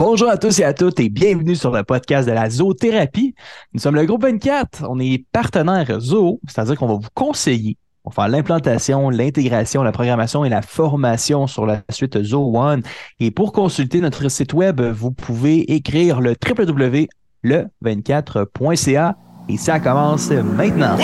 Bonjour à tous et à toutes et bienvenue sur le podcast de la zoothérapie. Nous sommes le groupe 24. On est partenaire zoo, c'est-à-dire qu'on va vous conseiller. On va faire l'implantation, l'intégration, la programmation et la formation sur la suite Zoo One. Et pour consulter notre site web, vous pouvez écrire le www.le24.ca et ça commence maintenant.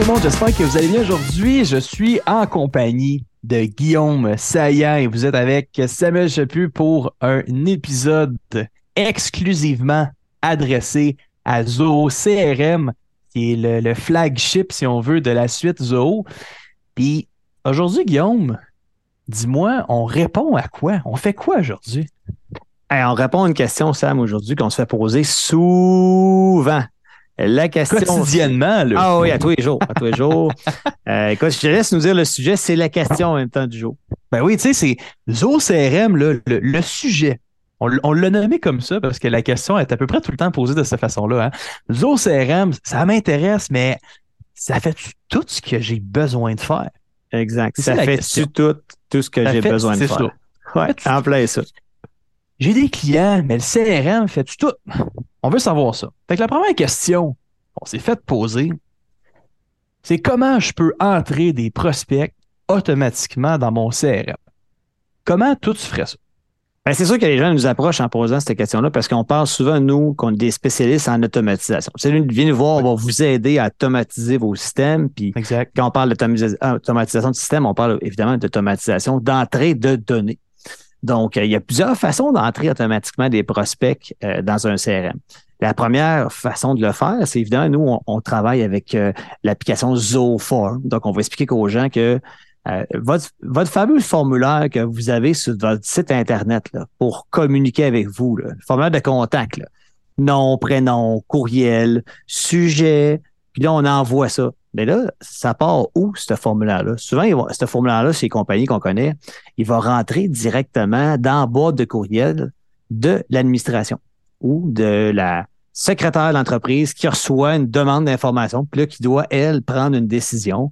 Tout le monde, j'espère que vous allez bien aujourd'hui. Je suis en compagnie de Guillaume Saillant et vous êtes avec Samuel Chaput pour un épisode exclusivement adressé à Zoho CRM, qui est le, flagship, si on veut, de la suite Zoho. Puis aujourd'hui, Guillaume, dis-moi, on répond à quoi? On fait quoi aujourd'hui? On répond à une question, Sam, aujourd'hui, qu'on se fait poser souvent. La question. Quotidiennement, là. Ah oui, à tous les jours. À tous les jours. Euh, écoute, je te laisse nous dire le sujet, c'est la question en même temps du jour. Ben oui, tu sais, c'est Zoho CRM, là, le, le sujet. On, l'a nommé comme ça parce que la question est à peu près tout le temps posée de cette façon-là. Hein. Zoho CRM, ça m'intéresse, mais ça fait tout ce que j'ai besoin de faire? Exact. Ça la fait question. tout, tout ce que j'ai besoin de c'est faire? ça. Ouais, Fait-tu- en plein ça. J'ai des clients, mais le CRM fait tout? On veut savoir ça. Fait que la première question qu'on s'est fait poser, c'est comment je peux entrer des prospects automatiquement dans mon CRM? Comment tout tu ferais ça? Ben, c'est sûr que les gens nous approchent en posant cette question-là parce qu'on parle souvent, nous, qu'on est des spécialistes en automatisation. Si vous venez nous voir, on va vous aider à automatiser vos systèmes. Puis Exact. quand on parle d'automatisation de système, on parle évidemment d'automatisation d'entrée de données. Donc, euh, il y a plusieurs façons d'entrer automatiquement des prospects euh, dans un CRM. La première façon de le faire, c'est évidemment, nous, on, travaille avec euh, l'application Zooform. Donc, on va expliquer aux gens que votre, fameux formulaire que vous avez sur votre site Internet là, pour communiquer avec vous, le formulaire de contact, nom, prénom, courriel, sujet, puis là, on envoie ça. Mais là, ça part où, ce formulaire-là? Souvent, ce formulaire-là, chez les compagnies qu'on connaît, il va rentrer directement dans la boîte de courriel de l'administration ou de la secrétaire de l'entreprise qui reçoit une demande d'information, puis là, qui doit, elle, prendre une décision.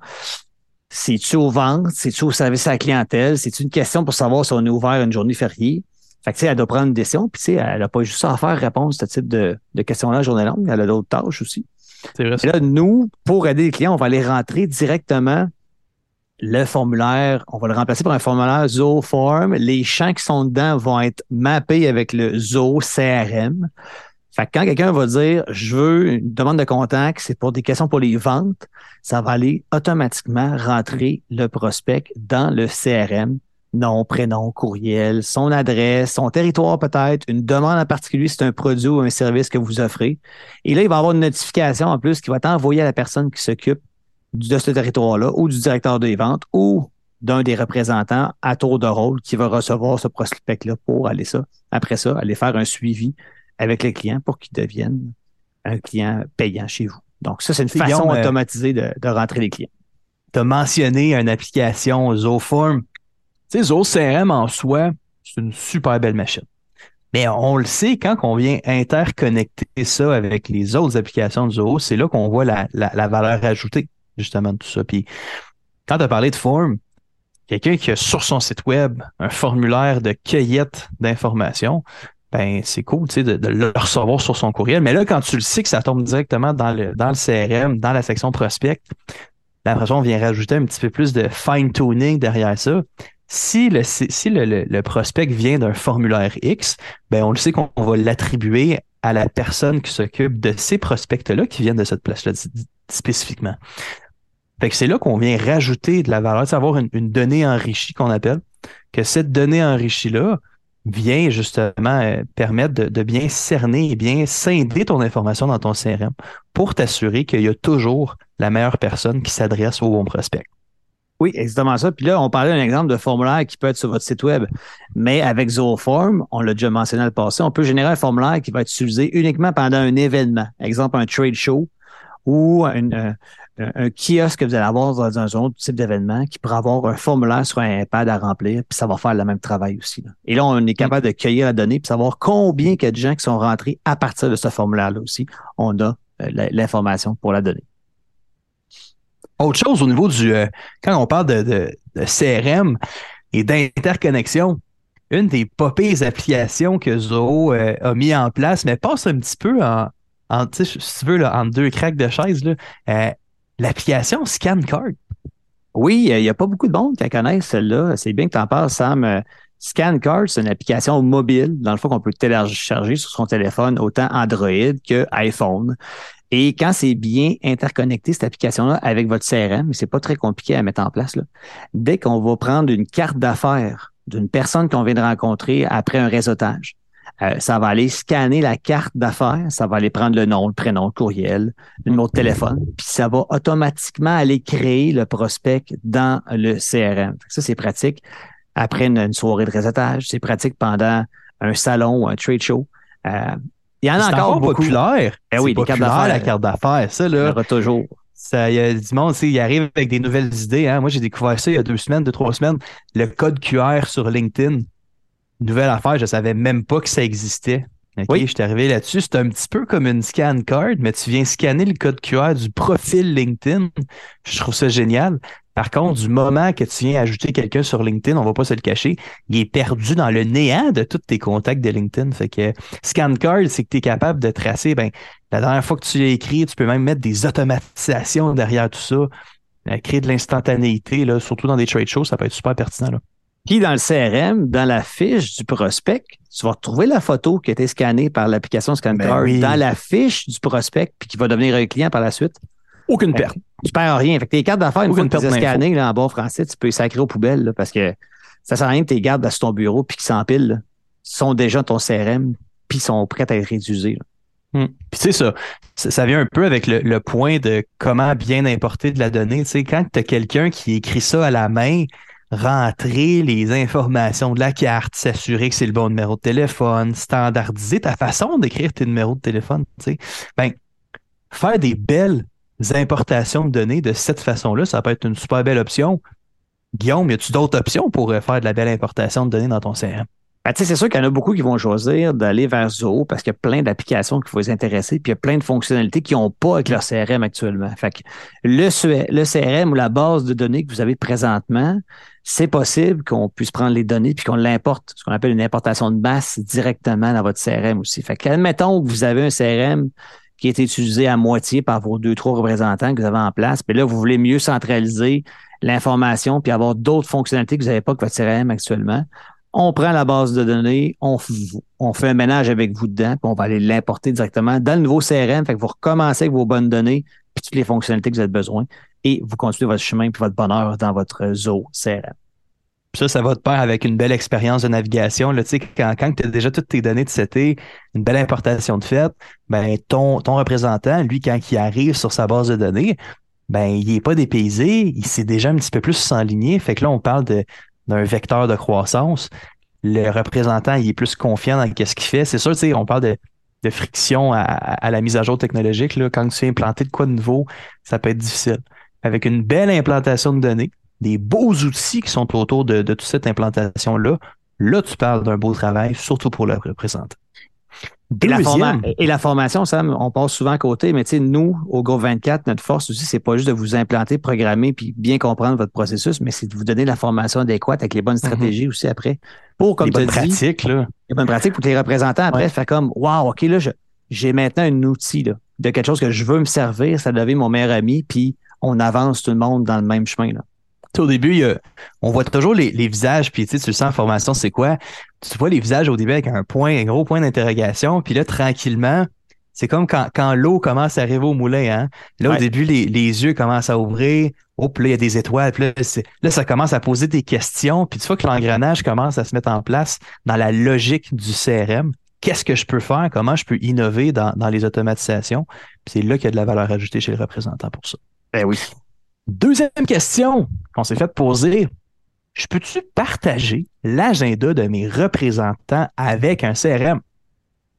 C'est-tu aux ventes? C'est-tu au service à la clientèle? C'est-tu une question pour savoir si on est ouvert une journée fériée? Fait que, elle doit prendre une décision, puis, tu sais, elle n'a pas juste à faire répondre à ce type de, de questions-là journée longue. Elle a d'autres tâches aussi. Et là, nous, pour aider les clients, on va aller rentrer directement le formulaire. On va le remplacer par un formulaire Zooform. Les champs qui sont dedans vont être mappés avec le Zoo CRM. Fait que quand quelqu'un va dire je veux une demande de contact, c'est pour des questions pour les ventes, ça va aller automatiquement rentrer le prospect dans le CRM. Nom, prénom, courriel, son adresse, son territoire peut-être, une demande en particulier, si c'est un produit ou un service que vous offrez. Et là, il va avoir une notification en plus qui va être envoyée à la personne qui s'occupe de ce territoire-là ou du directeur des ventes ou d'un des représentants à tour de rôle qui va recevoir ce prospect-là pour aller ça, après ça, aller faire un suivi avec les clients pour qu'ils deviennent un client payant chez vous. Donc, ça, c'est une façon Guillaume, euh, automatisée de, de rentrer les clients. tu as mentionné une application Zooform. Tu sais, CRM en soi, c'est une super belle machine. Mais on le sait, quand on vient interconnecter ça avec les autres applications de Zoho, c'est là qu'on voit la, la- la valeur ajoutée, justement, de tout ça. Puis, quand tu as parlé de Form, quelqu'un qui a sur son site web un formulaire de cueillette d'informations, ben c'est cool, de, de le recevoir sur son courriel. Mais là, quand tu le sais que ça tombe directement dans le, dans le CRM, dans la section prospect, ça, on vient rajouter un petit peu plus de fine-tuning derrière ça. Si le, si le, le- prospect vient d'un formulaire X, ben on le sait qu'on va l'attribuer à la personne qui s'occupe de ces prospects-là qui viennent de cette place-là spécifiquement. Fait que c'est là qu'on vient rajouter de la valeur, c'est avoir une, une donnée enrichie qu'on appelle, que cette donnée enrichie-là vient justement euh, permettre de, de bien cerner et bien scinder ton information dans ton CRM pour t'assurer qu'il y a toujours la meilleure personne qui s'adresse au bon prospect. Oui, exactement ça. Puis là, on parlait d'un exemple de formulaire qui peut être sur votre site web. Mais avec Zooform, on l'a déjà mentionné dans le passé, on peut générer un formulaire qui va être utilisé uniquement pendant un événement. Exemple, un trade show ou euh, un, un kiosque que vous allez avoir dans un autre type d'événement qui pourra avoir un formulaire sur un iPad à remplir, puis ça va faire le même travail aussi. Et là, on est capable de cueillir la donnée, puis savoir combien il y a de gens qui sont rentrés à partir de ce formulaire-là aussi. On a euh, l'information pour la donner. Autre chose au niveau du. euh, quand on parle de, CRM et d'interconnexion, une des pas applications que Zoho euh, a mis en place, mais passe un petit peu en, tu veux, là, deux craques de chaise, euh, l'application ScanCard. Oui, il n'y a pas beaucoup de monde qui connaissent, celle-là. C'est bien que tu en parles, Sam. ScanCard, c'est une application mobile, dans le fond, qu'on peut télécharger sur son téléphone, autant Android que iPhone. Et quand c'est bien interconnecté, cette application-là, avec votre CRM, c'est pas très compliqué à mettre en place, là. dès qu'on va prendre une carte d'affaires d'une personne qu'on vient de rencontrer après un réseautage, euh, ça va aller scanner la carte d'affaires, ça va aller prendre le nom, le prénom, le courriel, le numéro de téléphone, puis ça va automatiquement aller créer le prospect dans le CRM. Ça, c'est pratique après une, une soirée de réseautage, c'est pratique pendant un salon ou un trade show. Euh, il y en a encore beaucoup. populaire. Eh oui, populaire, la carte d'affaires. Ça, Il y là, aura toujours. Ça, il y a du monde, il arrive avec des nouvelles idées. Hein. Moi, j'ai découvert ça il y a deux semaines, deux, trois semaines. Le code QR sur LinkedIn. Nouvelle affaire, je savais même pas que ça existait. Oui. je suis arrivé là-dessus. C'est un petit peu comme une scan card, mais tu viens scanner le code QR du profil LinkedIn. Je trouve ça génial. Par contre, du moment que tu viens ajouter quelqu'un sur LinkedIn, on va pas se le cacher, il est perdu dans le néant de tous tes contacts de LinkedIn. Fait que scan card, c'est que tu es capable de tracer, ben, la dernière fois que tu l'as écrit, tu peux même mettre des automatisations derrière tout ça, euh, créer de l'instantanéité, là, surtout dans des trade shows, ça peut être super pertinent. Là. Puis dans le CRM, dans la fiche du prospect, tu vas retrouver la photo qui a été scannée par l'application ScanCard Ben oui. dans la fiche du prospect, puis qui va devenir un client par la suite. Aucune que Tu perds rien. Fait que tes cartes d'affaires, une fois que tu scannées là, en bon français, tu peux les sacrer aux poubelles là, parce que ça sert à rien que tu les gardes sur ton bureau puis qu'ils s'empilent. sont déjà ton CRM puis sont prêts à être réutilisés. là. Puis tu sais, ça, ça, ça vient un peu avec le, le point de comment bien importer de la donnée. Tu sais, quand tu as quelqu'un qui écrit ça à la main, rentrer les informations de la carte, s'assurer que c'est le bon numéro de téléphone, standardiser ta façon d'écrire tes numéros de téléphone, tu sais, ben, faire des belles importations de données de cette façon-là, ça peut être une super belle option. Guillaume, y a-tu d'autres options pour euh, faire de la belle importation de données dans ton CRM? Ben, c'est sûr qu'il y en a beaucoup qui vont choisir d'aller vers Zoho parce qu'il y a plein d'applications qui vont les intéresser, puis il y a plein de fonctionnalités qu'ils n'ont pas avec leur CRM actuellement. Fait que le CRM ou la base de données que vous avez présentement, c'est possible qu'on puisse prendre les données puis qu'on l'importe, ce qu'on appelle une importation de masse directement dans votre CRM aussi. Fait que, admettons que vous avez un CRM qui est utilisé à moitié par vos deux, trois représentants que vous avez en place, puis là, vous voulez mieux centraliser l'information puis avoir d'autres fonctionnalités que vous n'avez pas que votre CRM actuellement on prend la base de données, on, fait un ménage avec vous dedans, puis on va aller l'importer directement dans le nouveau CRM. Fait que vous recommencez avec vos bonnes données, puis toutes les fonctionnalités que vous avez besoin, et vous continuez votre chemin puis votre bonheur dans votre Zoho CRM. Ça, ça va de pair avec une belle expérience de navigation. Là, quand quand tu as déjà toutes tes données de CT, une belle importation de fait, ben, ton, ton représentant, lui, quand il arrive sur sa base de données, ben, il n'est pas dépaysé, il s'est déjà un petit peu plus s'enligné. Fait que là, on parle d'un vecteur de croissance. Le représentant, il est plus confiant dans ce qu'il fait. C'est sûr, on parle de, de friction à, à la mise à jour technologique. Là. Quand tu viens implanter de quoi de nouveau, ça peut être difficile. Avec une belle implantation de données, des beaux outils qui sont autour de, de toute cette implantation-là, là, tu parles d'un beau travail, surtout pour le représentant. Et la, Deuxième, forma- et la formation, Sam, on passe souvent à côté, mais tu sais, nous, au Groupe 24, notre force aussi, c'est pas juste de vous implanter, programmer, puis bien comprendre votre processus, mais c'est de vous donner la formation adéquate avec les bonnes stratégies aussi après. Pour, comme les tu pratiques, là. les bonnes pratiques pour que les représentants après Ouais. fassent comme Wow, OK, là, j'ai maintenant un outil là, de quelque chose que je veux me servir, ça devient mon meilleur ami, puis on avance tout le monde dans le même chemin. Là. Au début, il y a- on voit toujours les, les visages, puis tu sais, tu le sens en formation, c'est quoi? Tu vois les visages au début avec un point, un gros point d'interrogation, puis là, tranquillement, c'est comme quand, quand l'eau commence à arriver au moulin, hein? Là, Ouais. au début, les, les yeux commencent à ouvrir. Oh, puis là, il y a des étoiles. Puis là, c'est- là, ça commence à poser des questions. Puis tu vois que l'engrenage commence à se mettre en place dans la logique du CRM. Qu'est-ce que je peux faire? Comment je peux innover dans, dans les automatisations? Puis c'est là qu'il y a de la valeur ajoutée chez le représentant pour ça. Ben oui. Deuxième question qu'on s'est fait poser. Je peux-tu partager l'agenda de mes représentants avec un CRM?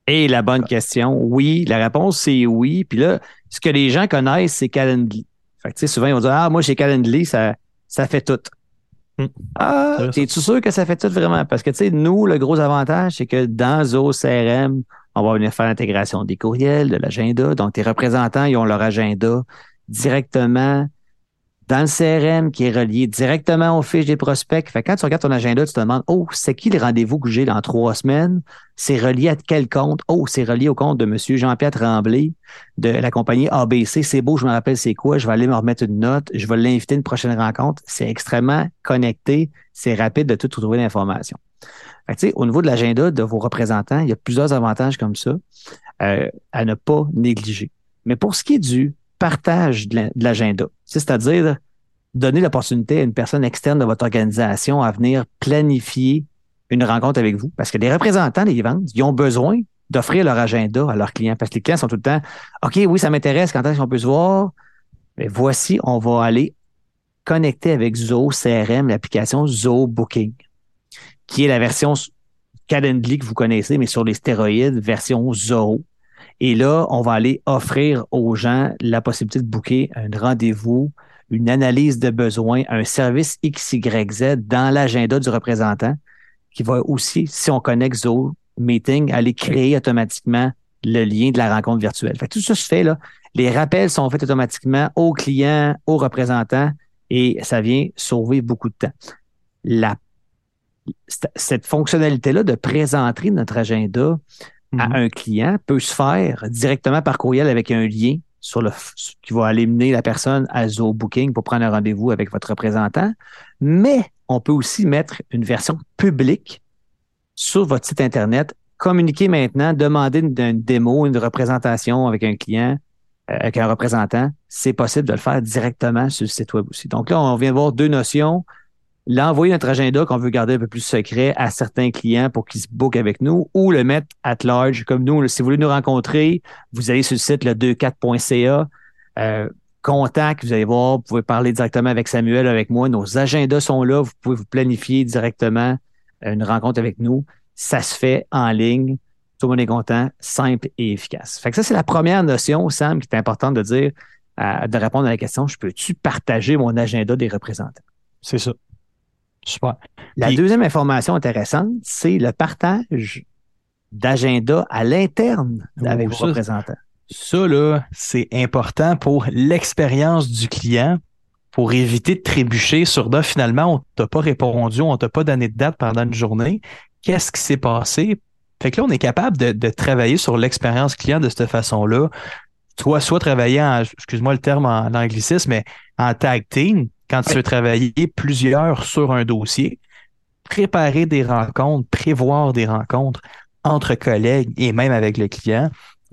Et la bonne question, oui. La réponse, c'est oui. Puis là, ce que les gens connaissent, c'est Calendly. Fait que, tu sais, souvent, ils vont dire, ah, moi, chez Calendly, ça, ça fait tout. Hmm. Ah, es-tu sûr que ça fait tout vraiment? Parce que, tu sais, nous, le gros avantage, c'est que dans Zoho CRM, on va venir faire l'intégration des courriels, de l'agenda. Donc, tes représentants, ils ont leur agenda directement dans le CRM qui est relié directement aux fiches des prospects. Fait que quand tu regardes ton agenda, tu te demandes, oh, c'est qui les rendez-vous que j'ai dans trois semaines? C'est relié à quel compte? Oh, c'est relié au compte de M. Jean-Pierre Tremblay de la compagnie ABC. C'est beau, je me rappelle c'est quoi. Je vais aller me remettre une note. Je vais l'inviter à une prochaine rencontre. C'est extrêmement connecté. C'est rapide de tout trouver l'information. Au niveau de l'agenda de vos représentants, il y a plusieurs avantages comme ça euh, à ne pas négliger. Mais pour ce qui est du partage de la- de l'agenda, c'est-à-dire donner l'opportunité à une personne externe de votre organisation à venir planifier une rencontre avec vous. Parce que les représentants des ventes, ils ont besoin d'offrir leur agenda à leurs clients. Parce que les clients sont tout le temps, OK, oui, ça m'intéresse, quand est-ce qu'on peut se voir? Mais voici, on va aller connecter avec Zoho CRM, l'application Zoho Booking, qui est la version Calendly que vous connaissez, mais sur les stéroïdes, version Zoho. Et là, on va aller offrir aux gens la possibilité de booker un rendez-vous, une analyse de besoins, un service XYZ dans l'agenda du représentant qui va aussi, si on connecte Zoho Meeting, aller créer automatiquement le lien de la rencontre virtuelle. Fait que tout ça se fait là. Les rappels sont faits automatiquement aux clients, aux représentants et ça vient sauver beaucoup de temps. La, cette fonctionnalité-là de présenter notre agenda à Mhm. un client peut se faire directement par courriel avec un lien sur le qui va aller mener la personne à Zoho Booking pour prendre un rendez-vous avec votre représentant. Mais on peut aussi mettre une version publique sur votre site Internet. Communiquer maintenant, demander une, une démo, une représentation avec un client, euh, avec un représentant. C'est possible de le faire directement sur le site web aussi. Donc là, on vient de voir deux notions l'envoyer notre agenda qu'on veut garder un peu plus secret à certains clients pour qu'ils se bookent avec nous ou le mettre at large comme nous. Si vous voulez nous rencontrer, vous allez sur le site le 24.ca, euh, contact, vous allez voir, vous pouvez parler directement avec Samuel, avec moi. Nos agendas sont là, vous pouvez vous planifier directement euh, une rencontre avec nous. Ça se fait en ligne. Tout le monde est content, simple et efficace. Fait que ça, c'est la première notion, Sam, qui est importante de dire, de répondre à la question, je peux-tu partager mon agenda des représentants? C'est ça. Super. La Puis- deuxième information intéressante, c'est le partage d'agenda à l'interne avec Oh, vos ça, représentants. Ça, là, c'est important pour l'expérience du client, pour éviter de trébucher sur là, finalement, on t'a pas répondu, on t'a pas donné de date pendant une journée. Qu'est-ce qui s'est passé? Fait que là, on est capable de, de travailler sur l'expérience client de cette façon-là. Toi, soit travailler en, excuse-moi le terme en, anglicisme, mais en tag team, quand tu veux travailler plusieurs sur un dossier, préparer des rencontres, prévoir des rencontres entre collègues et même avec le client.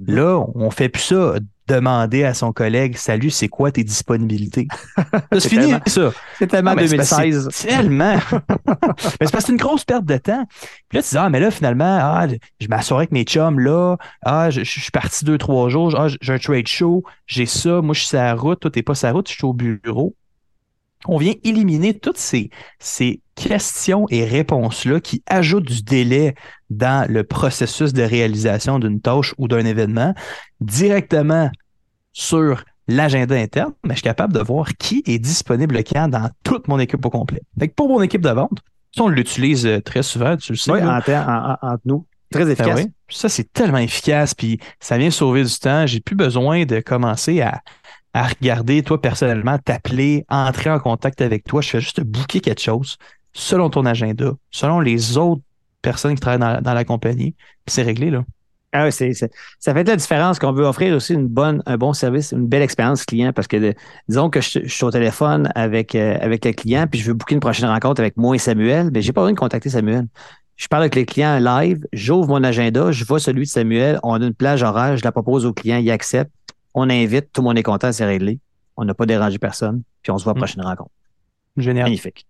Là, on fait plus ça, demander à son collègue, salut, c'est quoi tes disponibilités? Ça, C'est fini, tellement- ça. C'est tellement Non, que 2016. c'est Tellement. mais c'est parce que c'est une grosse perte de temps. Puis là, tu dis, ah, mais là, finalement, ah, je m'assois avec mes chums là. Ah, je, je suis parti deux, trois jours. Ah, j'ai un trade show. J'ai ça. Moi, je suis sur la route. Toi, t'es pas sur la route. Je suis au bureau. On vient éliminer toutes ces, ces questions et réponses-là qui ajoutent du délai dans le processus de réalisation d'une tâche ou d'un événement directement sur l'agenda interne, mais je suis capable de voir qui est disponible quand dans toute mon équipe au complet. Fait que pour mon équipe de vente, ça, on l'utilise euh, très souvent, tu le sais. Oui, là. en ter- en- en- entre nous. Très Ben efficace. oui. Ça, c'est tellement efficace, puis ça vient sauver du temps. J'ai plus besoin de commencer à, à regarder, toi, personnellement, t'appeler, entrer en contact avec toi. Je fais juste booker quelque chose selon ton agenda, selon les autres personnes qui travaillent dans, la compagnie, c'est réglé, là. Ah ouais, c'est- ça fait de la différence qu'on veut offrir aussi un bon service, une belle expérience client parce que disons que je, suis au téléphone avec, euh, avec le client puis je veux booker une prochaine rencontre avec moi et Samuel, ben j'ai pas besoin de contacter Samuel. Je parle avec le client live, j'ouvre mon agenda, je vois celui de Samuel, on a une plage horaire, je la propose au client, il accepte, on invite, tout le monde est content, c'est réglé. On n'a pas dérangé personne, puis on se voit à la Mm. prochaine rencontre. Génial. Magnifique.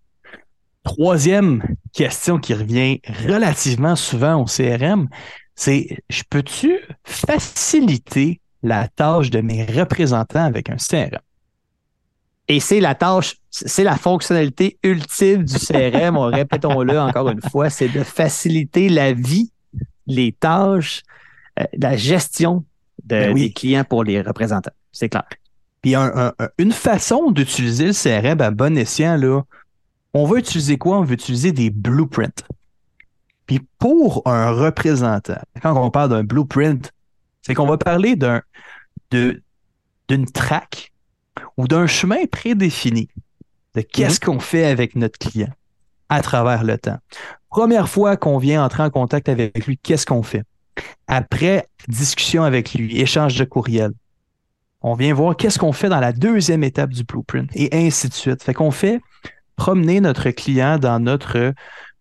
Troisième question qui revient relativement souvent au CRM, c'est je peux-tu faciliter la tâche de mes représentants avec un CRM? Et c'est la tâche, c'est la fonctionnalité ultime du CRM, on répétons-le encore une fois, c'est de faciliter la vie, les tâches euh, la gestion de- Ben oui. des clients pour les représentants. C'est clair. Puis un- un- un- une façon d'utiliser le CRM à bon escient, là, on va utiliser quoi? On va utiliser des blueprints. Puis pour un représentant, quand on parle d'un blueprint, c'est qu'on va parler d'un de- d'une track ou d'un chemin prédéfini de qu'est-ce qu'on fait avec notre client à travers le temps. Première fois qu'on vient entrer en contact avec lui, qu'est-ce qu'on fait? Après, discussion avec lui, échange de courriel. On vient voir qu'est-ce qu'on fait dans la deuxième étape du blueprint et ainsi de suite. Fait qu'on fait promener notre client dans notre,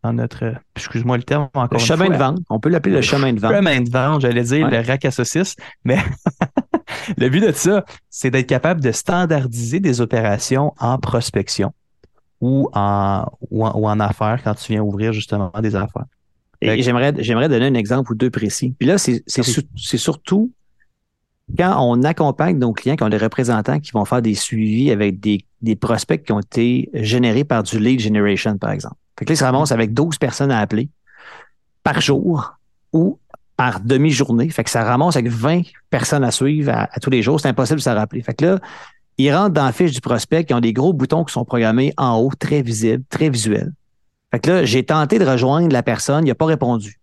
dans notre, excuse-moi le terme encore Le une chemin fois. de vente, on peut l'appeler le chemin de vente. Chemin de vente, j'allais dire Ouais. le rack à saucisses, mais le but de ça, c'est d'être capable de standardiser des opérations en prospection ou en, ou en, ou en affaires quand tu viens ouvrir justement des affaires. Et j'aimerais, j'aimerais donner un exemple ou deux précis. Puis là, c'est, c'est, Oui. su- c'est surtout quand on accompagne nos clients qui ont des représentants qui vont faire des suivis avec des, des prospects qui ont été générés par du lead generation, par exemple. Fait que là, se ramassent avec 12 personnes à appeler par jour ou par demi-journée. Fait que ça ramasse avec 20 personnes à suivre à, à tous les jours. C'est impossible de se rappeler. Fait que là, ils rentrent dans la fiche du prospect qui ont des gros boutons qui sont programmés en haut, très visibles, très visuels. Fait que là, j'ai tenté de rejoindre la personne, il n'a pas répondu.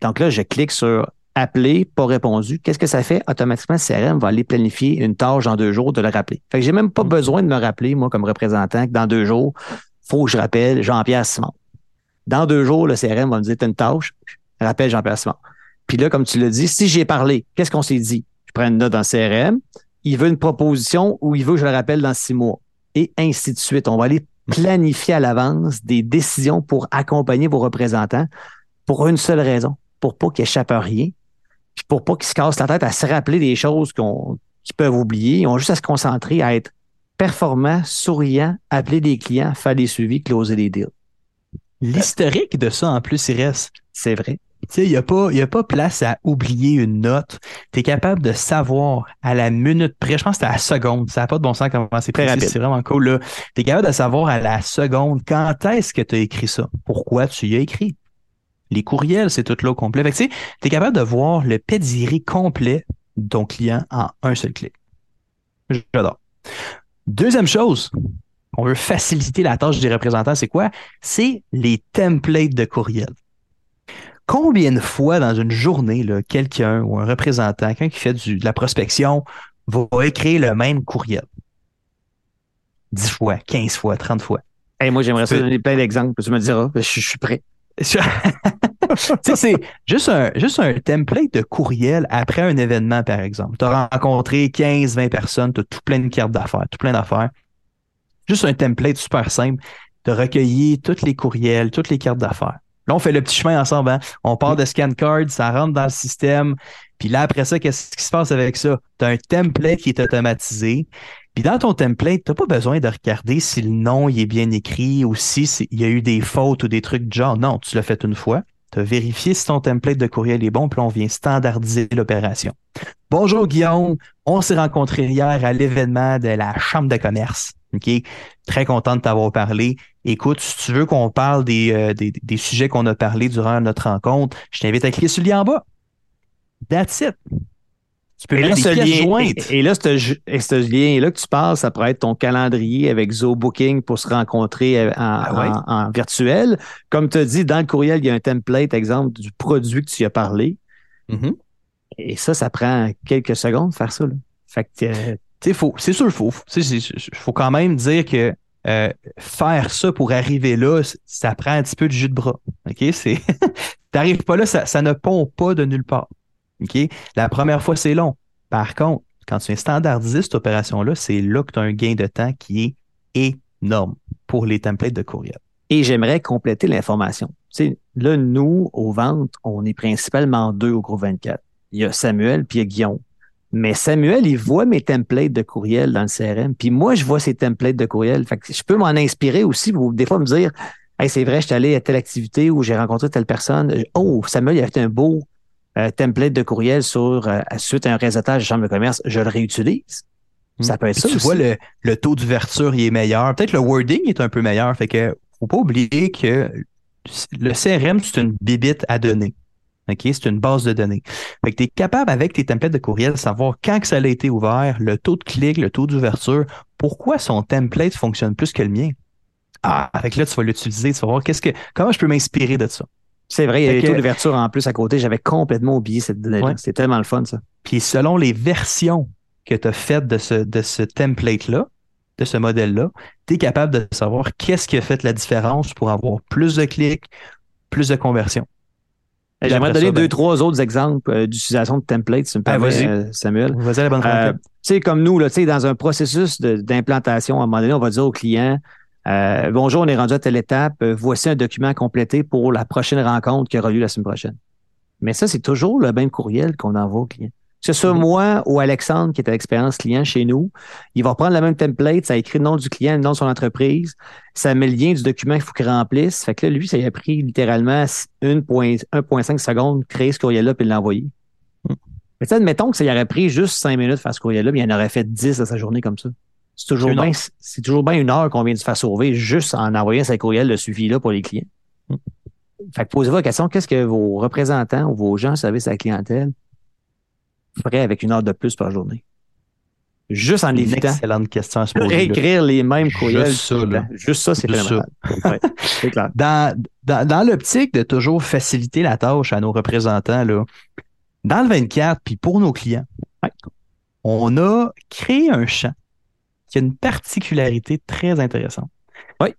Donc là, je clique sur appeler, pas répondu. Qu'est-ce que ça fait? Automatiquement, le CRM va aller planifier une tâche en deux jours de le rappeler. Fait que j'ai même pas Mm. besoin de me rappeler, moi, comme représentant, que dans deux jours, faut que je rappelle Jean-Pierre Simon. Dans deux jours, le CRM va me dire, t'as une tâche, rappelle Jean-Pierre Simon. Puis là, comme tu l'as dit, si j'ai parlé, qu'est-ce qu'on s'est dit? Je prends une note dans le CRM, il veut une proposition ou il veut que je le rappelle dans six mois. Et ainsi de suite. On va aller planifier à l'avance des décisions pour accompagner vos représentants pour une seule raison, pour pas qu'ils échappent à rien, puis pour pas qu'ils se cassent la tête à se rappeler des choses qu'on, qu'ils peuvent oublier. Ils ont juste à se concentrer à être performants, souriants, appeler des clients, faire des suivis, closer des deals. L'historique de ça, en plus, il reste. C'est vrai. Tu sais, il n'y a, pas- y a pas place à oublier une note. Tu es capable de savoir à la minute près, je pense que c'est à la seconde, ça n'a pas de bon sens comment c'est Très précis, rapide. c'est vraiment cool. Tu es capable de savoir à la seconde quand est-ce que tu as écrit ça, pourquoi tu y as écrit. Les courriels, c'est tout là au complet. Tu es capable de voir le pedigree complet de ton client en un seul clic. J'adore. Deuxième chose, on veut faciliter la tâche des représentants, c'est quoi? C'est les templates de courriel. Combien de fois dans une journée, quelqu'un ou un représentant, quelqu'un qui fait du, de la prospection, va écrire le même courriel? 10 fois, 15 fois, 30 fois. Hey, moi, j'aimerais ça donner plein d'exemples. Tu me diras, je, je suis prêt. tu sais, c'est juste un, juste un template de courriel après un événement, par exemple. Tu as rencontré 15, 20 personnes, tu as tout plein de cartes d'affaires, tout plein d'affaires. Juste un template super simple de recueillir tous les courriels, toutes les cartes d'affaires. Là, on fait le petit chemin ensemble. hein. On part de scan card, ça rentre dans le système. Puis là, après ça, qu'est-ce qui se passe avec ça? Tu as un template qui est automatisé. Puis dans ton template, tu n'as pas besoin de regarder si le nom il est bien écrit ou si il y a eu des fautes ou des trucs du genre. Non, tu l'as fait une fois. Tu as vérifié si ton template de courriel est bon, puis là, on vient standardiser l'opération. Bonjour Guillaume, on s'est rencontrés hier à l'événement de la Chambre de commerce. OK? Très content de t'avoir parlé. Écoute, si tu veux qu'on parle des, euh, des, des sujets qu'on a parlé durant notre rencontre, je t'invite à cliquer sur le lien en bas. That's it. Tu peux Et là, ce lien, et, et là, ce, ju- et ce lien-là que tu parles, ça pourrait être ton calendrier avec Zo Booking pour se rencontrer euh, en, Ah ouais. en- en virtuel. Comme tu as dit, dans le courriel, il y a un template, exemple, du produit que tu as parlé. Mhm. Et ça, ça prend quelques secondes de faire ça. Là. Fait que, euh, c'est sûr, faut, c'est- faut quand même dire que euh, faire ça pour arriver là, ça prend un petit peu de jus de bras. OK? C'est, t'arrives pas là, ça, ça ne pond pas de nulle part. OK? La première fois, c'est long. Par contre, quand tu viens standardiser cette opération-là, c'est là que tu as un gain de temps qui est énorme pour les templates de courriel. et j'aimerais compléter l'information. Tu sais, là, nous, aux ventes, on est principalement deux au groupe 24. Il y a Samuel puis il y a Guillaume. Mais Samuel, il voit mes templates de courriel dans le CRM. Puis moi, je vois ces templates de courriel. Fait que je peux m'en inspirer aussi pour des fois me dire Hey, c'est vrai, je suis allé à telle activité où j'ai rencontré telle personne. Oh, Samuel, il a fait un beau euh, template de courriel sur euh, suite à un réseautage de chambre de commerce. Je le réutilise. Ça peut être Puis ça tu aussi. vois, le, le taux d'ouverture, il est meilleur. Peut-être le wording est un peu meilleur. Fait que faut pas oublier que le CRM, c'est une bibite à donner. OK? C'est une base de données. Fait que tu es capable, avec tes templates de courriel, de savoir quand que ça a été ouvert, le taux de clic, le taux d'ouverture, pourquoi son template fonctionne plus que le mien. Ah, avec là, tu vas l'utiliser, tu vas voir qu'est-ce que, comment je peux m'inspirer de ça. C'est vrai, il y a que- taux d'ouverture en plus à côté. J'avais complètement oublié cette donnée-là. Ouais. C'était tellement le fun, ça. Puis selon les versions que tu as faites de ce, de ce template-là, de ce modèle-là, tu es capable de savoir qu'est-ce qui a fait la différence pour avoir plus de clics, plus de conversions. J'aimerais donner ça, ben- deux, trois autres exemples euh, d'utilisation de templates, si tu me Ah, permets, euh, Samuel. Vas-y la bonne Euh, tu sais, comme nous, là, tu sais, dans un processus d'implantation, à un moment donné, on va dire au client euh, Bonjour, on est rendu à telle étape, voici un document à compléter pour la prochaine rencontre qui aura lieu la semaine prochaine. Mais ça, c'est toujours le même courriel qu'on envoie au client. Que ce soit Mhm. moi ou Alexandre qui est à l'expérience client chez nous, il va prendre le même template, ça écrit le nom du client, le nom de son entreprise, ça met le lien du document qu'il faut qu'il remplisse. Fait que là, lui, ça lui a pris littéralement 1,5 secondes créer ce courriel-là puis l'envoyer. Mhm. Mais admettons que ça y aurait pris juste 5 minutes de faire ce courriel-là, mais il en aurait fait 10 de sa journée comme ça. C'est toujours bien, c'est toujours bien une heure qu'on vient de se faire sauver juste en envoyant ces courriels de suivi-là pour les clients. Mm. Fait que posez-vous la question, qu'est-ce que vos représentants ou vos gens de service à la clientèle feraient avec une heure de plus par journée? Juste en évitant excellente question à se poser. réécrire les mêmes courriels. Juste ça, là. Juste ça, c'est. Ouais, c'est clair. Dans, dans, dans l'optique de toujours faciliter la tâche à nos représentants, là, dans le 24, puis pour nos clients, Ouais. on a créé un champ qui a une particularité très intéressante. Oui.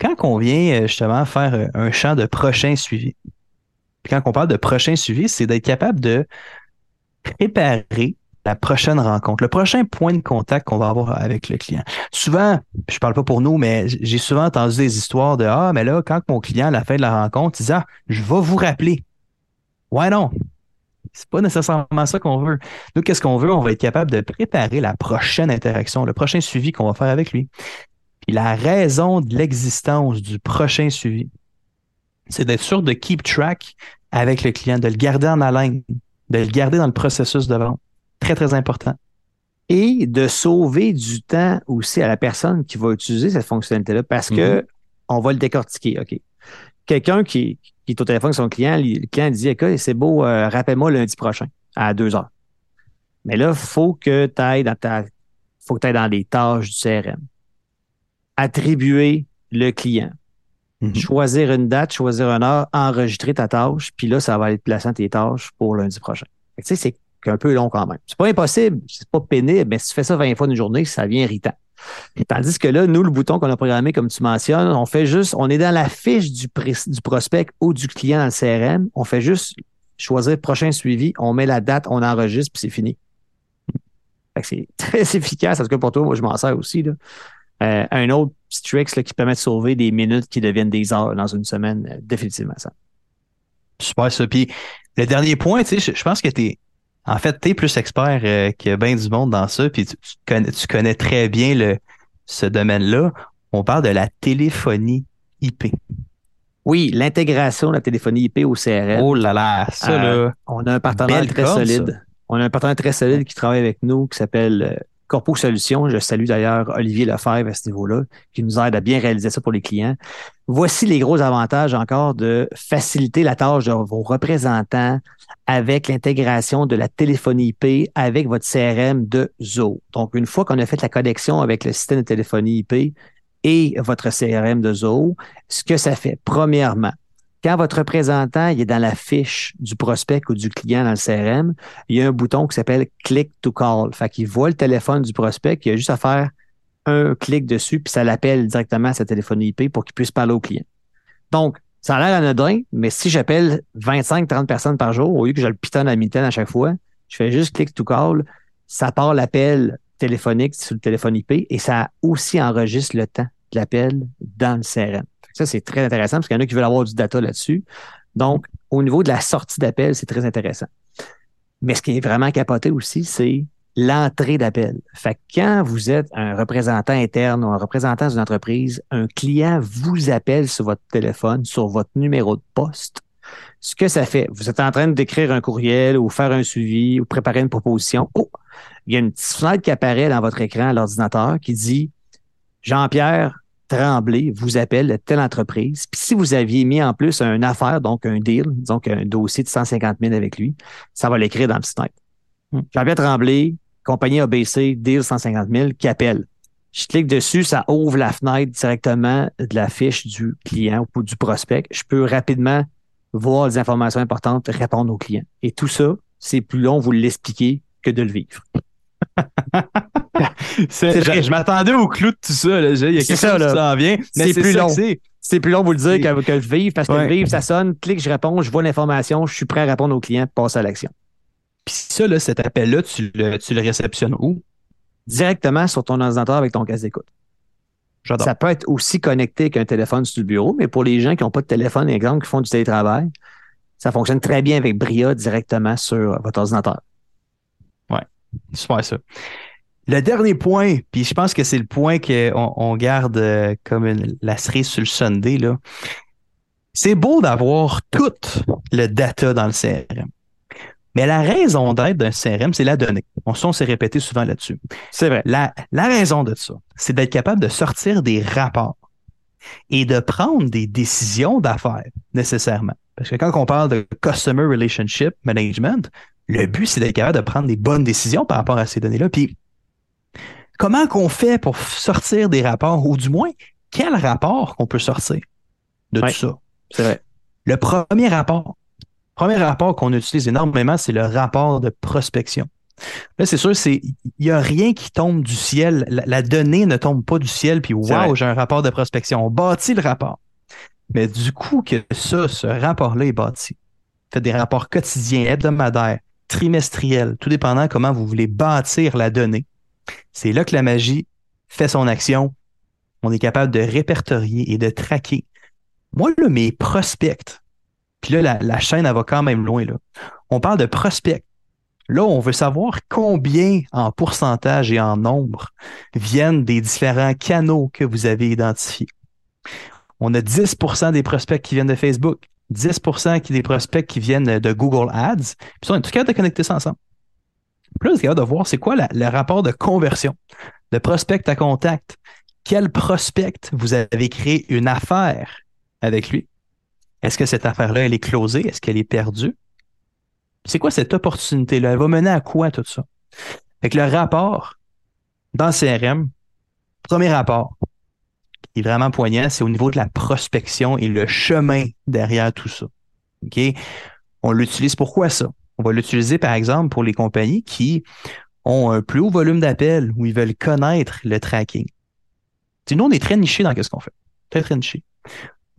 Quand on vient euh, justement faire euh, un champ de prochain suivi, puis quand on parle de prochain suivi, c'est d'être capable de préparer la prochaine rencontre, le prochain point de contact qu'on va avoir avec le client. Souvent, je parle pas pour nous, mais j'ai souvent entendu des histoires de Ah, mais là, quand mon client, à la fin de la rencontre, il dit Ah, je vais vous rappeler. Ouais, non. C'est pas nécessairement ça qu'on veut. Nous, qu'est-ce qu'on veut? On va être capable de préparer la prochaine interaction, le prochain suivi qu'on va faire avec lui. Puis la raison de l'existence du prochain suivi, c'est d'être sûr de keep track avec le client, de le garder en haleine, de le garder dans le processus de vente. Très, très important. et de sauver du temps aussi à la personne qui va utiliser cette fonctionnalité-là parce que on va le décortiquer. OK? Quelqu'un qui, qui est au téléphone avec son client, le client dit Écoute, c'est beau, euh, rappelle-moi lundi prochain à 2 heures. Mais là, il faut que tu ailles dans ta. faut que tu dans les tâches du CRM. Attribuer le client. Mhm. Choisir une date, choisir une heure, enregistrer ta tâche, puis là, ça va être plaçant tes tâches pour lundi prochain. Tu sais, c'est un peu long quand même. C'est pas impossible, c'est pas pénible, mais si tu fais ça 20 fois une journée, ça devient irritant. Tandis que là, nous, le bouton qu'on a programmé, comme tu mentionnes, on fait juste, on est dans la fiche du, prospect ou du client dans le CRM. On fait juste choisir prochain suivi, on met la date, on enregistre, puis c'est fini. C'est très efficace. En tout cas, pour toi, moi, je m'en sers aussi. Là. Euh, un autre petit trick là, qui permet de sauver des minutes qui deviennent des heures dans une semaine, euh, définitivement ça. Super, ça. Puis le dernier point, tu sais, je, je pense que t'es, en fait, t'es plus expert euh, que bien du monde dans ça, puis tu, tu connais, tu connais très bien le, ce domaine-là. On parle de la téléphonie IP. Oui, l'intégration de la téléphonie IP au CRM. Oh là là, ça là. On a un partenaire très corde, solide. On a un partenaire très solide qui travaille avec nous, qui s'appelle Corpo Solutions. Je salue d'ailleurs Olivier Lefebvre à ce niveau-là, qui nous aide à bien réaliser ça pour les clients. Voici les gros avantages encore de faciliter la tâche de vos représentants avec l'intégration de la téléphonie IP avec votre CRM de Zoho. Donc, une fois qu'on a fait la connexion avec le système de téléphonie IP et votre CRM de Zoho, ce que ça fait, premièrement, quand votre représentant est dans la fiche du prospect ou du client dans le CRM, il y a un bouton qui s'appelle Click to Call. Fait qu'il voit le téléphone du prospect, il a juste à faire un clic dessus, puis ça l'appelle directement à sa téléphonie IP pour qu'il puisse parler au client. Donc, ça a l'air anodin, mais si j'appelle 25-30 personnes par jour, au lieu que je le pitonne à mi-temps à chaque fois, je fais juste Click to Call, ça part l'appel téléphonique sur le téléphone IP et ça aussi enregistre le temps de l'appel dans le CRM. Ça, c'est très intéressant parce qu'il y en a qui veulent avoir du data là-dessus. Donc, au niveau de la sortie d'appel, c'est très intéressant. Mais ce qui est vraiment capoté aussi, c'est l'entrée d'appel. Fait que quand vous êtes un représentant interne ou un représentant d'une entreprise, un client vous appelle sur votre téléphone, sur votre numéro de poste. Ce que ça fait, vous êtes en train d'écrire un courriel ou faire un suivi ou préparer une proposition. Oh, il y a une petite fenêtre qui apparaît dans votre écran à l'ordinateur qui dit Jean-Pierre, Tremblay vous appelle de telle entreprise. Puis si vous aviez mis en plus une affaire, donc un deal, donc un dossier de 150 000 avec lui, ça va l'écrire dans le site net. Hmm. Jean-Pierre Tremblay, compagnie ABC, deal 150 000, qui appelle. Je clique dessus, ça ouvre la fenêtre directement de la fiche du client ou du prospect. Je peux rapidement voir les informations importantes, répondre au client. Et tout ça, c'est plus long vous l'expliquer que de le vivre. C'est- C'est je m'attendais au clou de tout ça. Là. Il y a C'est quelque ça, chose qui s'en vient. Mais C'est c'est plus ça long. c'est. C'est plus long vous le dire que, que le vivre parce que Ouais. le vivre, ça sonne, clique, je réponds, je vois l'information, je suis prêt à répondre au client, passe à l'action. Puis ça, là, cet appel-là, tu le, tu le réceptionnes où? Directement sur ton ordinateur avec ton casque d'écoute. J'adore. Ça peut être aussi connecté qu'un téléphone sur le bureau, mais pour les gens qui n'ont pas de téléphone, exemple, qui font du télétravail, ça fonctionne très bien avec Bria directement sur votre ordinateur. Super ça. Le dernier point, puis je pense que c'est le point qu'on on garde euh, comme une, la cerise sur le Sunday, là. C'est beau d'avoir tout le data dans le CRM. Mais la raison d'être d'un CRM, c'est la donnée. On, on s'est répété souvent là-dessus. C'est vrai. La, la raison de ça, c'est d'être capable de sortir des rapports et de prendre des décisions d'affaires nécessairement. Parce que quand on parle de Customer Relationship Management, le but, c'est d'être capable de prendre des bonnes décisions par rapport à ces données-là. Puis, comment qu'on fait pour sortir des rapports, ou du moins, quel rapport qu'on peut sortir de Ouais. tout ça? C'est vrai. Le premier rapport, premier rapport qu'on utilise énormément, c'est le rapport de prospection. Là, c'est sûr, c'est il n'y a rien qui tombe du ciel. La, la donnée ne tombe pas du ciel, puis wow, j'ai un rapport de prospection. On bâtit le rapport. Mais du coup que ça, ce rapport-là est bâti. Faites des rapports quotidiens, hebdomadaires, trimestriels, tout dépendant comment vous voulez bâtir la donnée. C'est là que la magie fait son action. On est capable de répertorier et de traquer. Moi, là, mes prospects, puis là, la, la chaîne, elle va quand même loin. Là. On parle de prospects. Là, on veut savoir combien en pourcentage et en nombre viennent des différents canaux que vous avez identifiés. On a 10% des prospects qui viennent de Facebook, 10 qui des prospects qui viennent de Google Ads. Puis on est tout capable de connecter ça ensemble. Est capable de voir c'est quoi le rapport de conversion, de prospect à contact. Quel prospect vous avez créé une affaire avec lui? Est-ce que cette affaire-là, elle est closée? Est-ce qu'elle est perdue? C'est quoi cette opportunité-là? Elle va mener à quoi tout ça? Avec le rapport dans le CRM, premier rapport, qui est vraiment poignant, c'est au niveau de la prospection et le chemin derrière tout ça. OK? On l'utilise pourquoi ça? On va l'utiliser, par exemple, pour les compagnies qui ont un plus haut volume d'appels où ils veulent connaître le tracking. Nous, on est très niché dans ce qu'on fait. Très, très niché.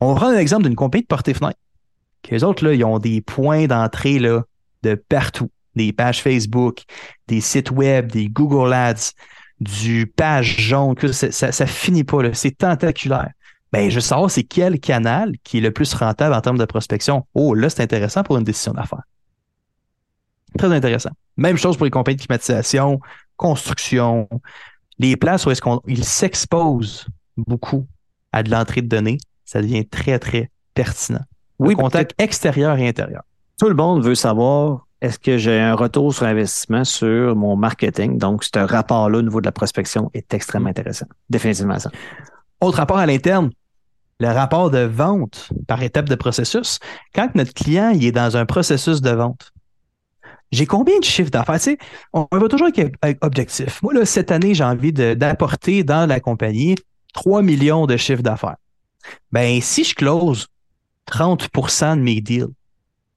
On va prendre un exemple d'une compagnie de portée-fenêtre. Les autres, là, ils ont des points d'entrée là, de partout. Des pages Facebook, des sites web, des Google Ads, du page jaune. Ça, ça, ça finit pas. là. C'est tentaculaire. Ben, je veux savoir c'est quel canal qui est le plus rentable en termes de prospection. Oh, là, c'est intéressant pour une décision d'affaires. Très intéressant. Même chose pour les compagnies de climatisation, construction, les places où est-ce qu'ils s'exposent beaucoup à de l'entrée de données, ça devient très, très pertinent. Oui, Le contact extérieur et intérieur. Tout le monde veut savoir est-ce que j'ai un retour sur investissement sur mon marketing? Donc, ce rapport-là au niveau de la prospection est extrêmement intéressant. Définitivement ça. Autre rapport à l'interne, le rapport de vente par étape de processus. Quand notre client il est dans un processus de vente, j'ai combien de chiffres d'affaires? On va toujours avec avec objectif. Moi, là, cette année, j'ai envie d'apporter dans la compagnie 3 millions de chiffres d'affaires. Ben, si je close 30% de mes deals,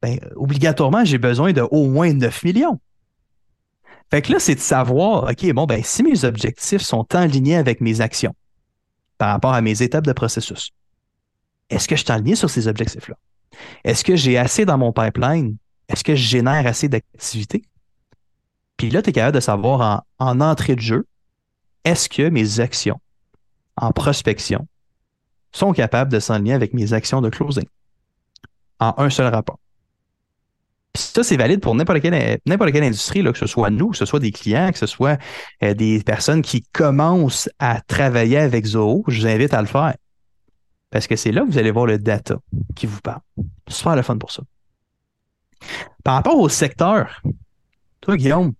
ben, obligatoirement, j'ai besoin de au moins 9 millions. Fait que là, c'est de savoir, OK, bon, ben, si mes objectifs sont alignés avec mes actions par rapport à mes étapes de processus, est-ce que je suis aligné sur ces objectifs-là? Est-ce que j'ai assez dans mon pipeline? Est-ce que je génère assez d'activités? Puis là, tu es capable de savoir en, en entrée de jeu, est-ce que mes actions en prospection sont capables de s'enligner avec mes actions de closing en un seul rapport? Puis ça, c'est valide pour n'importe quelle, quelle industrie, là, que ce soit nous, que ce soit des clients, que ce soit euh, des personnes qui commencent à travailler avec Zoho. Je vous invite à le faire. Parce que c'est là que vous allez voir le data qui vous parle. Super le fun pour ça. Par rapport au secteur, toi, Guillaume,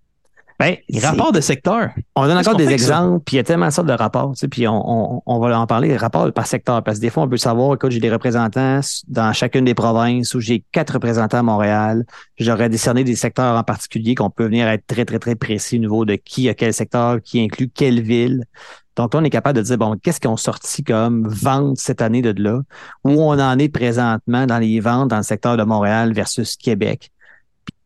Ben, rapports de secteur. On donne encore des exemples, puis il y a tellement de sortes de rapports, tu sais, puis on, on, on va en parler, rapports par secteur, parce que des fois, on peut savoir, écoute, j'ai des représentants dans chacune des provinces ou j'ai quatre représentants à Montréal. J'aurais décerné des secteurs en particulier qu'on peut venir être très, très, très précis au niveau de qui a quel secteur, qui inclut quelle ville. Donc, on est capable de dire, bon, qu'est-ce qu'ils ont sorti comme vente cette année de là, où on en est présentement dans les ventes dans le secteur de Montréal versus Québec?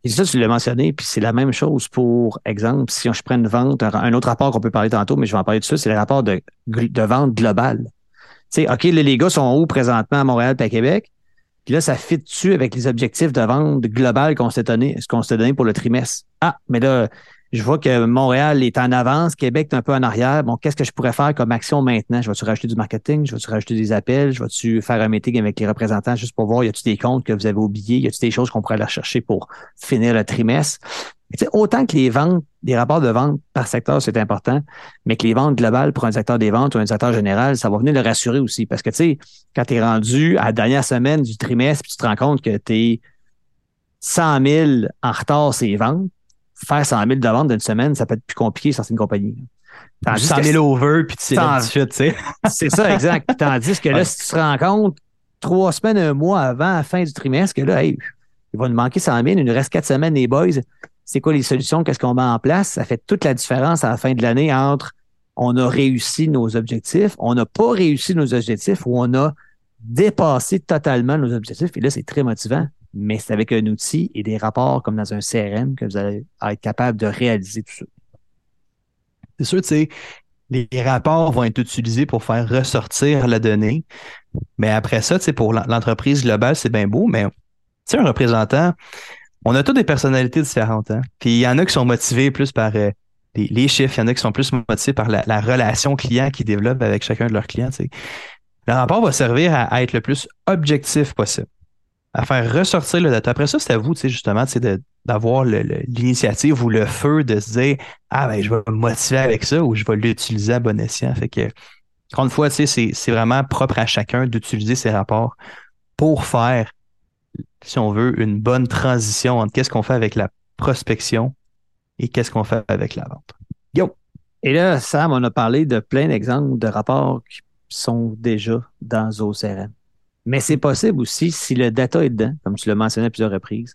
Et ça, tu l'as mentionné, puis c'est la même chose pour exemple, si je prends une vente, un autre rapport qu'on peut parler tantôt, mais je vais en parler de suite, c'est le rapport de, de vente globale. Tu sais, OK, les gars sont où présentement à Montréal et à Québec? Puis là, ça fit dessus avec les objectifs de vente globale qu'on s'est donné, ce qu'on s'est donné pour le trimestre? Ah, mais là, je vois que Montréal est en avance, Québec est un peu en arrière. Bon, qu'est-ce que je pourrais faire comme action maintenant? Je vais-tu rajouter du marketing? Je vais-tu rajouter des appels? Je vais-tu faire un meeting avec les représentants juste pour voir, y a-tu des comptes que vous avez oubliés? Y a-tu des choses qu'on pourrait aller chercher pour finir le trimestre? Et autant que les ventes, les rapports de vente par secteur, c'est important, mais que les ventes globales pour un secteur des ventes ou un secteur général, ça va venir le rassurer aussi. Parce que, tu sais, quand tu es rendu à la dernière semaine du trimestre, puis tu te rends compte que tu es 100 000 en retard ces ventes, faire 100 000 de ventes d'une semaine, ça peut être plus compliqué sur certaines compagnies. Tandis 100 que 000 over, puis tu sais, Sans- là, tu sais. c'est ça, exact. Tandis que là, Ouais. si tu te rends compte trois semaines, un mois avant la fin du trimestre, que là, hey, il va nous manquer 100 000, il nous reste quatre semaines, les boys. C'est quoi les solutions? Qu'est-ce qu'on met en place? Ça fait toute la différence à la fin de l'année entre on a réussi nos objectifs, on n'a pas réussi nos objectifs ou on a dépassé totalement nos objectifs. Et là, c'est très motivant. Mais c'est avec un outil et des rapports comme dans un CRM que vous allez être capable de réaliser tout ça. C'est sûr, tu sais, les rapports vont être utilisés pour faire ressortir la donnée. Mais après ça, tu sais, pour l'en- l'entreprise globale, c'est bien beau, mais tu sais, un représentant, on a tous des personnalités différentes. Hein? Puis il y en a qui sont motivés plus par euh, les, chiffres, il y en a qui sont plus motivés par la, la relation client qu'ils développent avec chacun de leurs clients. Le rapport va servir à être le plus objectif possible, à faire ressortir le data. Après ça, c'est à vous, justement, d'avoir l'initiative ou le feu de se dire Ah ben je vais me motiver avec ça ou je vais l'utiliser à bon escient. Fait que encore une fois, c'est vraiment propre à chacun d'utiliser ces rapports pour faire, si on veut, une bonne transition entre qu'est-ce qu'on fait avec la prospection et qu'est-ce qu'on fait avec la vente. Yo! Et là, Sam, on a parlé de plein d'exemples de rapports qui sont déjà dans OCRM. Mais c'est possible aussi, si le data est dedans, comme tu l'as mentionné à plusieurs reprises,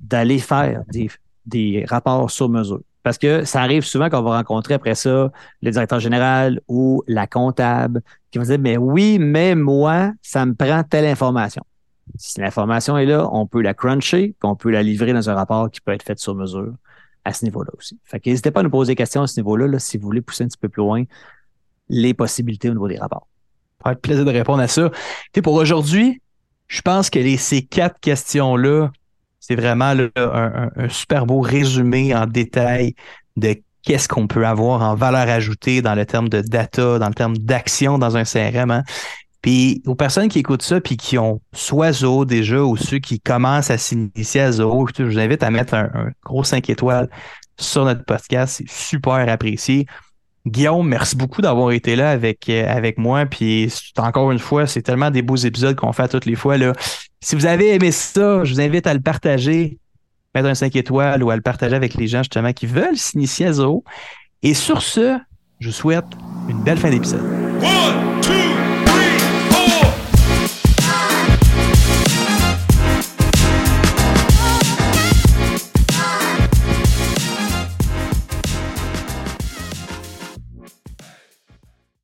d'aller faire des, des rapports sur mesure. Parce que ça arrive souvent qu'on va rencontrer après ça le directeur général ou la comptable qui va dire, mais oui, mais moi, ça me prend telle information. Si l'information est là, on peut la cruncher, puis on peut la livrer dans un rapport qui peut être fait sur mesure à ce niveau-là aussi. Fait n'hésitez pas à nous poser des questions à ce niveau-là, là, si vous voulez pousser un petit peu plus loin les possibilités au niveau des rapports. Va être plaisir de répondre à ça. Pour aujourd'hui, je pense que les, ces quatre questions-là, c'est vraiment un, super beau résumé en détail de qu'est-ce qu'on peut avoir en valeur ajoutée dans le terme de data, dans le terme d'action dans un CRM. hein. Puis aux personnes qui écoutent ça puis qui ont soit Zoho déjà ou ceux qui commencent à s'initier à Zoho, je vous invite à mettre un, un gros 5 étoiles sur notre podcast. C'est super apprécié. Guillaume, merci beaucoup d'avoir été là avec, euh, avec moi. Puis encore une fois, c'est tellement des beaux épisodes qu'on fait toutes les fois. Là. Si vous avez aimé ça, je vous invite à le partager, mettre un 5 étoiles ou à le partager avec les gens justement qui veulent s'initier à Zoho. Et sur ce, je vous souhaite une belle fin d'épisode.